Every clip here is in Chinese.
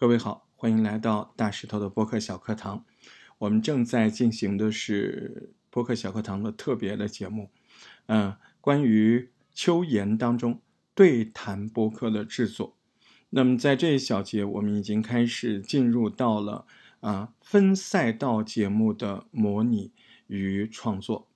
各位好，欢迎来到大石头的播客小课堂。我们正在进行的是播客小课堂的特别的节目，嗯，关于秋言当中对谈播客的制作。那么在这一小节，我们已经开始进入到了啊分赛道节目的模拟与创作。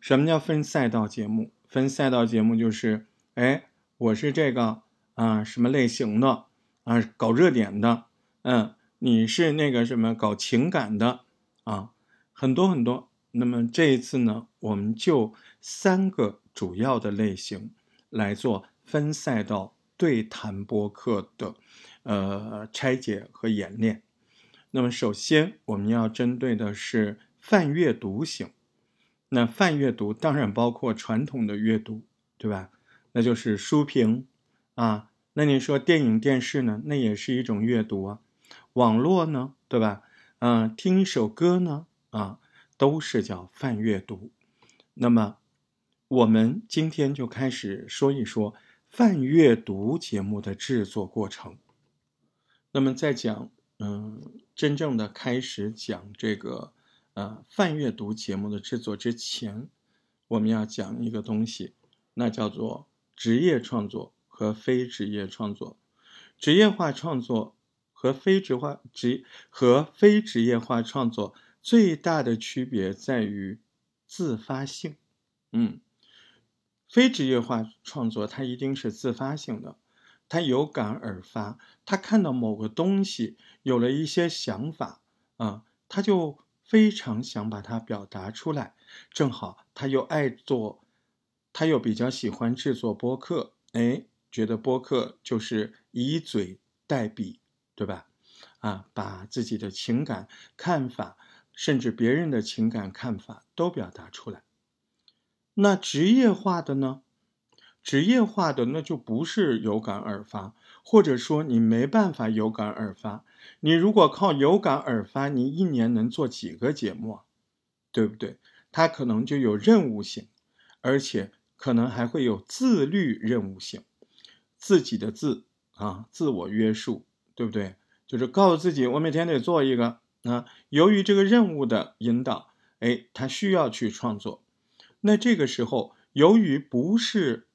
什么叫分赛道节目？分赛道节目就是，哎，我是这个啊什么类型的啊搞热点的，嗯，你是那个什么搞情感的啊，很多很多。那么这一次呢，我们就三个主要的类型来做分赛道。对谈播客的，呃，拆解和演练。那么，首先我们要针对的是泛阅读型。那泛阅读当然包括传统的阅读，对吧？那就是书评啊。那你说电影电视呢？那也是一种阅读啊。网络呢，对吧？嗯，听一首歌呢，啊，都是叫泛阅读。那么，我们今天就开始说一说。泛阅读节目的制作过程。那么，在讲嗯，真正的开始讲这个呃泛阅读节目的制作之前，我们要讲一个东西，那叫做职业创作和非职业创作。职业化创作和非职化职和非职业化创作最大的区别在于自发性，嗯。非职业化创作，它一定是自发性的，他有感而发，他看到某个东西，有了一些想法啊，他就非常想把它表达出来。正好他又爱做，他又比较喜欢制作播客，哎，觉得播客就是以嘴代笔，对吧？啊，把自己的情感看法，甚至别人的情感看法都表达出来。那职业化的呢？职业化的那就不是有感而发，或者说你没办法有感而发。你如果靠有感而发，你一年能做几个节目啊？对不对？它可能就有任务性，而且可能还会有自律任务性，自己的自啊，自我约束，对不对？就是告诉自己，我每天得做一个啊。由于这个任务的引导，哎，他需要去创作。那这个时候，由于不是，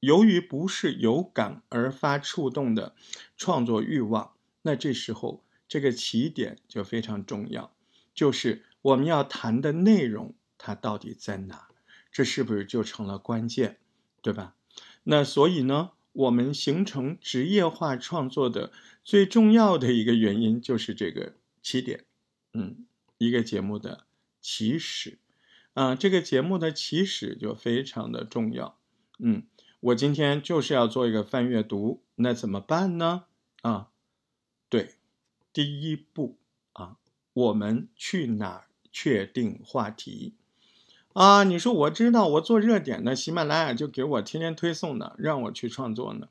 由于不是有感而发触动的创作欲望，那这时候这个起点就非常重要，就是我们要谈的内容它到底在哪？这是不是就成了关键，对吧？那所以呢，我们形成职业化创作的最重要的一个原因就是这个起点，嗯，一个节目的起始。啊，这个节目的起始就非常的重要。嗯，我今天就是要做一个翻阅读，那怎么办呢？啊，对，第一步啊，我们去哪儿确定话题？啊，你说我知道，我做热点的，喜马拉雅就给我天天推送的，让我去创作呢。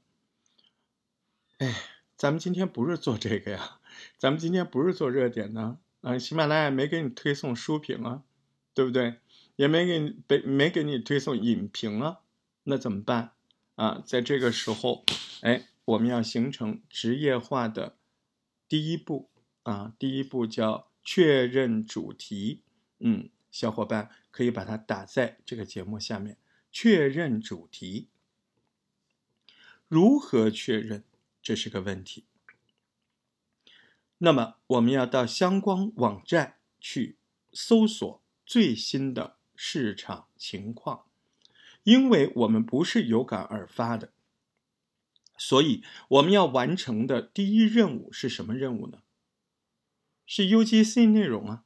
哎，咱们今天不是做这个呀，咱们今天不是做热点呢。啊，喜马拉雅没给你推送书评啊，对不对？也没给你没没给你推送影评啊，那怎么办啊？在这个时候，哎，我们要形成职业化的第一步啊，第一步叫确认主题。嗯，小伙伴可以把它打在这个节目下面，确认主题。如何确认？这是个问题。那么我们要到相关网站去搜索最新的。市场情况，因为我们不是有感而发的，所以我们要完成的第一任务是什么任务呢？是 UGC 内容啊，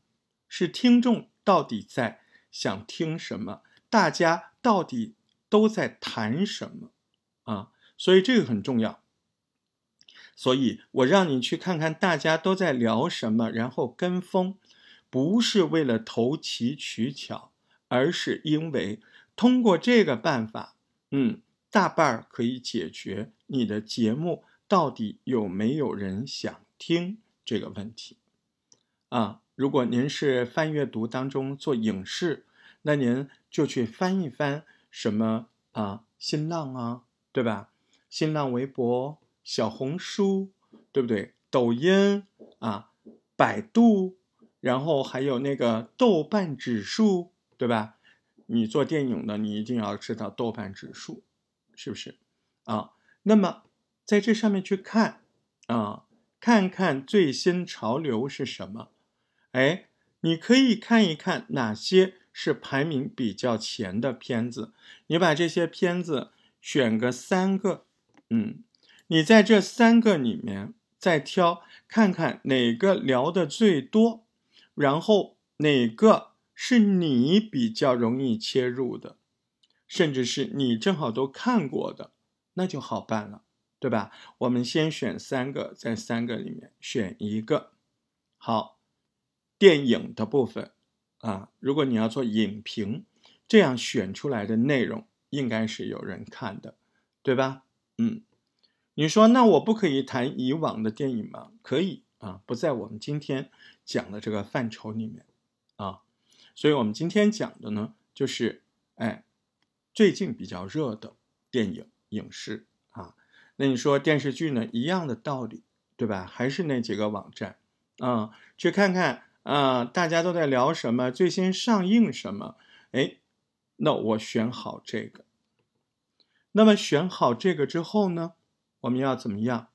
是听众到底在想听什么，大家到底都在谈什么啊？所以这个很重要。所以我让你去看看大家都在聊什么，然后跟风，不是为了投其取巧。而是因为通过这个办法，嗯，大半儿可以解决你的节目到底有没有人想听这个问题，啊，如果您是翻阅读当中做影视，那您就去翻一翻什么啊，新浪啊，对吧？新浪微博、小红书，对。对不对？抖音啊，百度，然后还有那个豆瓣指数，对吧？你做电影的，你一定要知道豆瓣指数，是不是？啊，那么在这上面去看啊，看看最新潮流是什么？哎，你可以看一看哪些是排名比较前的片子，你把这些片子选个三个，嗯。你在这三个里面再挑，看看哪个聊的最多，然后哪个是你比较容易切入的，甚至是你正好都看过的，那就好办了，对吧？我们先选三个，在三个里面选一个。好，电影的部分啊，如果你要做影评，这样选出来的内容应该是有人看的，对吧？嗯。你说那我不可以谈以往的电影吗？可以啊，不在我们今天讲的这个范畴里面啊。所以我们今天讲的呢，就是哎，最近比较热的电影影视啊。那你说电视剧呢，一样的道理，对吧？还是那几个网站啊，去看看啊，大家都在聊什么，最新上映什么？哎，那我选好这个。那么选好这个之后呢？我们要怎么样？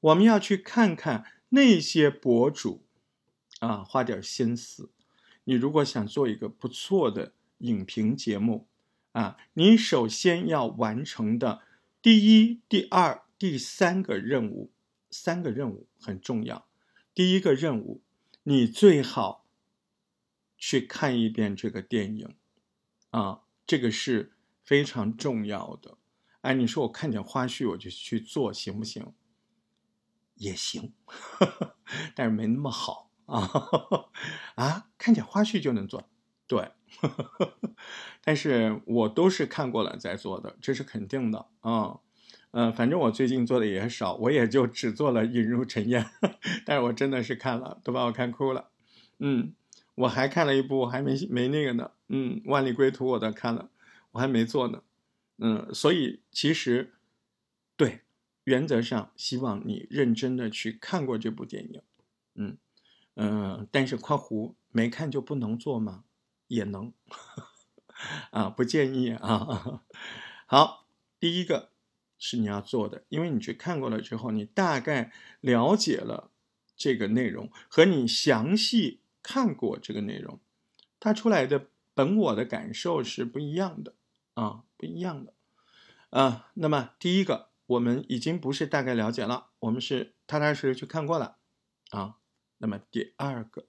我们要去看看那些博主，啊，花点心思。你如果想做一个不错的影评节目，啊，你首先要完成的第一、第二、第三个任务，三个任务很重要。第一个任务，你最好去看一遍这个电影，啊，这个是非常重要的。哎，你说我看见花絮我就去做行不行？也行，但是没那么好啊啊！看见花絮就能做，对，但是我都是看过了再做的，这是肯定的啊。嗯反正我最近做的也少，我也就只做了引入陈燕，但是我真的是看了，都把我看哭了。嗯，我还看了一部，还没没那个呢。嗯，万里归途我都看了，我还没做呢。嗯，所以其实，对，原则上希望你认真的去看过这部电影，嗯嗯，但是括弧没看就不能做吗？也能，啊，不建议啊。好，第一个是你要做的，因为你去看过了之后，你大概了解了这个内容，和你详细看过这个内容，它出来的本我的感受是不一样的。啊，不一样的，啊，那么第一个，我们已经不是大概了解了，我们是踏踏实实去看过了，啊，那么第二个，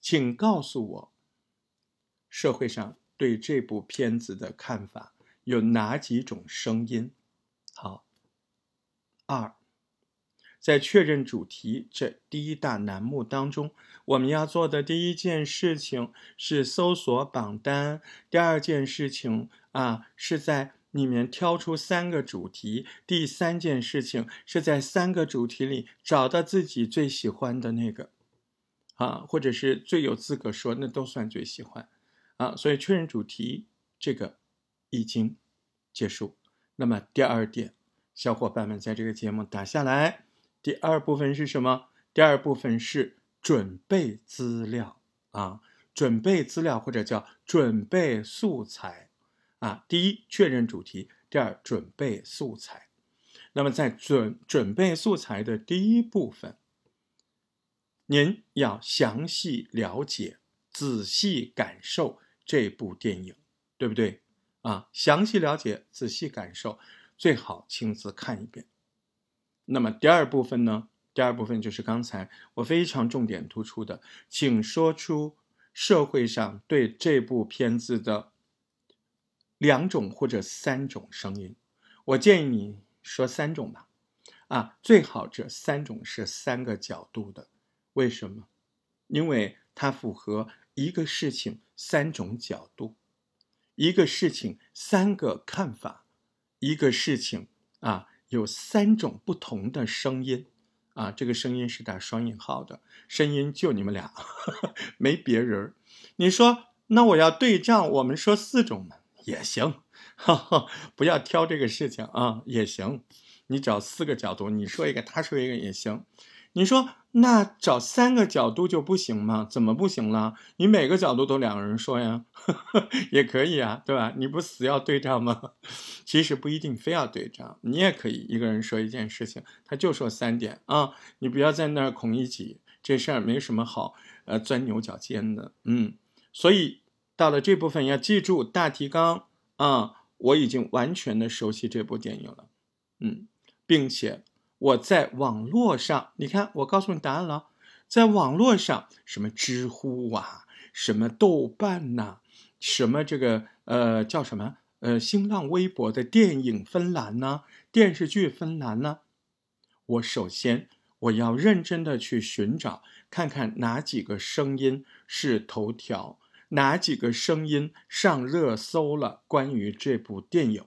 请告诉我，社会上对这部片子的看法有哪几种声音？二，在确认主题这第一大栏目当中，我们要做的第一件事情是搜索榜单，第二件事情。啊，是在里面挑出三个主题。第三件事情是在三个主题里找到自己最喜欢的那个，啊，或者是最有资格说，那都算最喜欢，啊，所以确认主题这个已经结束。那么第二点，小伙伴们在这个节目打下来，第二部分是什么？第二部分是准备资料啊，准备资料或者叫准备素材。啊，第一确认主题，第二准备素材。那么在准准备素材的第一部分，您要详细了解、仔细感受这部电影，对不对？啊，详细了解、仔细感受，最好亲自看一遍。那么第二部分呢？第二部分就是刚才我非常重点突出的，请说出社会上对这部片子的。两种或者三种声音，我建议你说三种吧。啊，最好这三种是三个角度的。为什么？因为它符合一个事情三种角度，一个事情三个看法，一个事情啊有三种不同的声音。啊，这个声音是打双引号的，声音就你们俩，没别人。你说那我要对账，我们说四种嘛。也行，哈哈，不要挑这个事情啊，也行。你找四个角度，你说一个，他说一个也行。你说那找三个角度就不行吗？怎么不行了？你每个角度都两个人说呀，也可以啊，对吧？你不死要对仗吗？其实不一定非要对仗，你也可以一个人说一件事情，他就说三点啊，你不要在那儿孔乙己，这事儿没什么好呃钻牛角尖的，嗯。所以到了这部分要记住大提纲啊，我已经完全的熟悉这部电影了，嗯，并且。我在网络上，你看，我告诉你答案了，在网络上，什么知乎啊，什么豆瓣呐，什么这个呃叫什么呃新浪微博的电影分栏呢，电视剧分栏呢，我首先我要认真的去寻找，看看哪几个声音是头条，哪几个声音上热搜了，关于这部电影，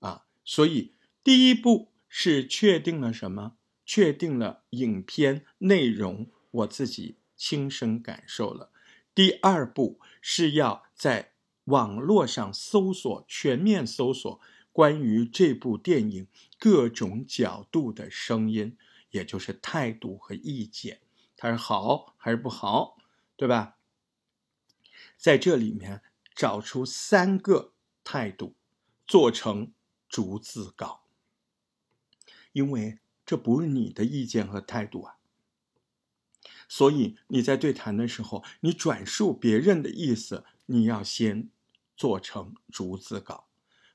啊，所以第一步。是确定了什么？确定了影片内容，我自己亲身感受了。第二步是要在网络上搜索，全面搜索关于这部电影各种角度的声音，也就是态度和意见，它是好还是不好，对吧？在这里面找出三个态度，做成逐字稿。因为这不是你的意见和态度啊，所以你在对谈的时候，你转述别人的意思，你要先做成逐字稿，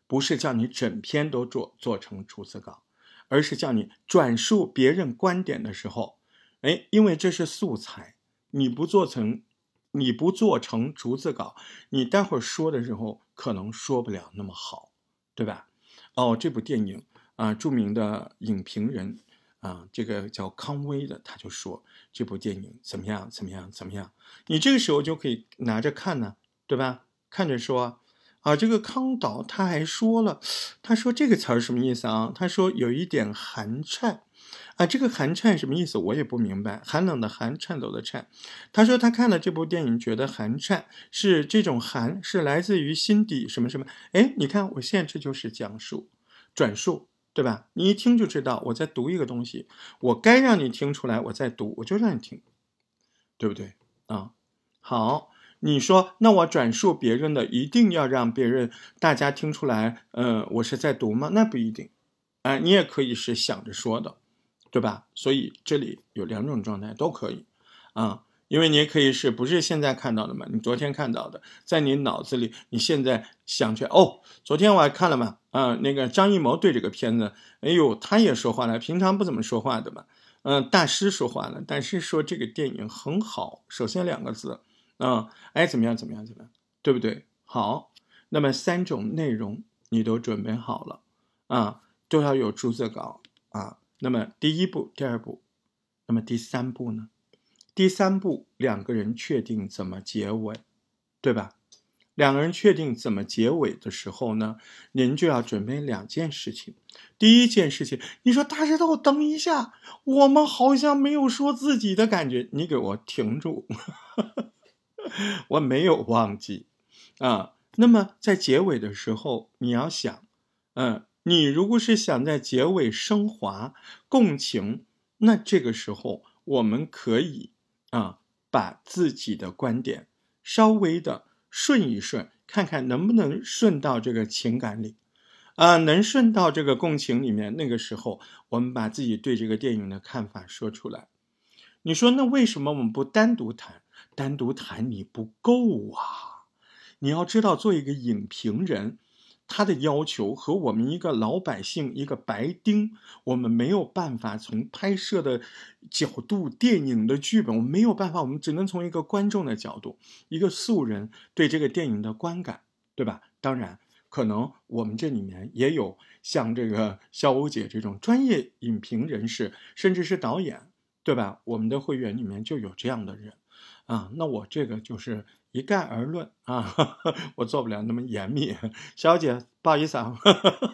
不是叫你整篇都做做成逐字稿，而是叫你转述别人观点的时候，哎，因为这是素材，你不做成，你不做成逐字稿，你待会儿说的时候可能说不了那么好，对吧？哦，这部电影。啊，著名的影评人啊，这个叫康威的，他就说这部电影怎么样？怎么样？怎么样？你这个时候就可以拿着看呢，对吧？看着说啊，这个康导他还说了，他说这个词儿什么意思啊？他说有一点寒颤啊，这个寒颤什么意思？我也不明白，寒冷的寒，颤抖的颤。他说他看了这部电影，觉得寒颤是这种寒是来自于心底什么什么？哎，你看我现在这就是讲述转述。对吧？你一听就知道我在读一个东西，我该让你听出来我在读，我就让你听，对不对啊？好，你说那我转述别人的，一定要让别人大家听出来，嗯，我是在读吗？那不一定，哎，你也可以是想着说的，对吧？所以这里有两种状态都可以，啊。因为你也可以是不是现在看到的嘛？你昨天看到的，在你脑子里，你现在想起哦，昨天我还看了嘛，啊，那个张艺谋对这个片子，哎呦，他也说话了，平常不怎么说话的嘛，嗯，大师说话了，但是说这个电影很好，首先两个字，啊，哎，怎么样，怎么样，怎么样，对不对？好，那么三种内容你都准备好了，啊，都要有逐字稿啊，那么第一步，第二步，那么第三步呢？第三步，两个人确定怎么结尾，对吧？两个人确定怎么结尾的时候呢，您就要准备两件事情。第一件事情，你说大石头，等一下，我们好像没有说自己的感觉，你给我停住，我没有忘记啊。那么在结尾的时候，你要想，嗯，你如果是想在结尾升华共情，那这个时候我们可以。啊，把自己的观点稍微的顺一顺，看看能不能顺到这个情感里，啊，能顺到这个共情里面。那个时候，我们把自己对这个电影的看法说出来。你说，那为什么我们不单独谈？单独谈你不够啊！你要知道，做一个影评人。他的要求和我们一个老百姓、一个白丁，我们没有办法从拍摄的角度、电影的剧本，我们没有办法，我们只能从一个观众的角度、一个素人对这个电影的观感，对吧？当然，可能我们这里面也有像这个 肖欧姐这种专业影评人士，甚至是导演，对吧？我们的会员里面就有这样的人，啊，那我这个就是。一概而论啊，我做不了那么严密，肖姐不好意思啊。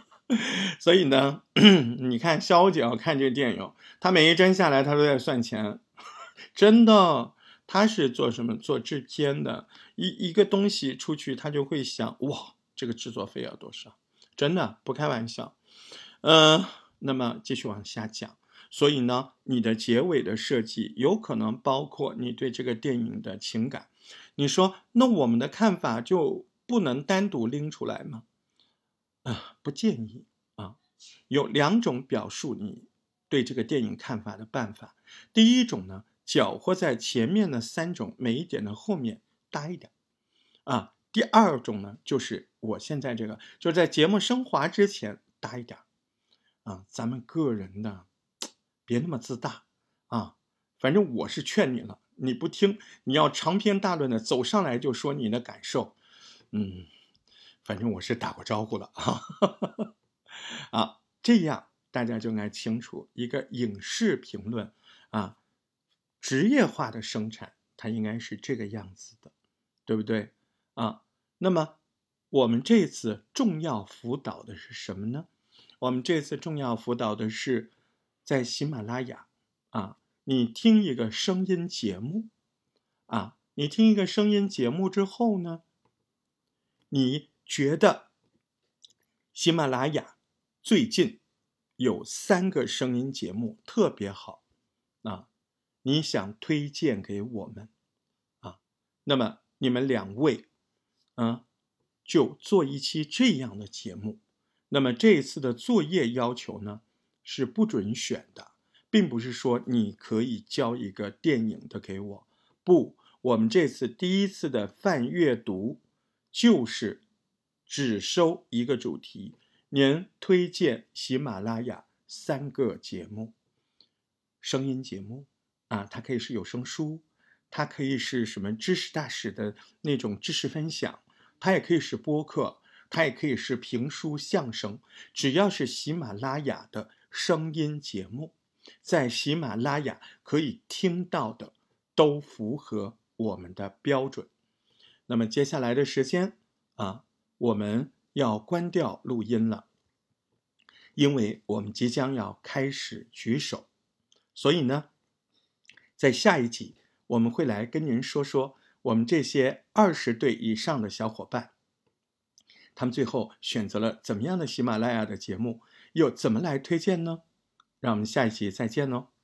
所以呢，你看肖姐要看这个电影，她每一帧下来她都在算钱，真的，她是做什么做制片的，一一个东西出去，她就会想哇，这个制作费要多少，真的不开玩笑。嗯，那么继续往下讲。所以呢，你的结尾的设计有可能包括你对这个电影的情感。你说，那我们的看法就不能单独拎出来吗？啊，不建议啊。有两种表述你对这个电影看法的办法。第一种呢，搅和在前面的三种每一点的后面搭一点啊。第二种呢，就是我现在这个，就是在节目升华之前搭一点啊。咱们个人的。别那么自大啊！反正我是劝你了，你不听，你要长篇大论的走上来就说你的感受，嗯，反正我是打过招呼了啊。啊，这样大家就应该清楚，一个影视评论啊，职业化的生产，它应该是这个样子的，对不对啊？那么我们这次重要辅导的是什么呢？我们这次重要辅导的是。在喜马拉雅，啊，你听一个声音节目，啊，你听一个声音节目之后呢，你觉得喜马拉雅最近有三个声音节目特别好，啊，你想推荐给我们，啊，那么你们两位，啊，就做一期这样的节目。那么这一次的作业要求呢？是不准选的，并不是说你可以交一个电影的给我。不，我们这次第一次的泛阅读，就是只收一个主题。您推荐喜马拉雅三个节目，声音节目啊，它可以是有声书，它可以是什么知识大使的那种知识分享，它也可以是播客，它也可以是评书、相声，只要是喜马拉雅的。声音节目在喜马拉雅可以听到的都符合我们的标准。那么接下来的时间啊，我们要关掉录音了，因为我们即将要开始举手。所以呢，在下一集我们会来跟您说说我们这些二十对以上的小伙伴，他们最后选择了怎么样的喜马拉雅的节目。又怎么来推荐呢？让我们下一期再见喽。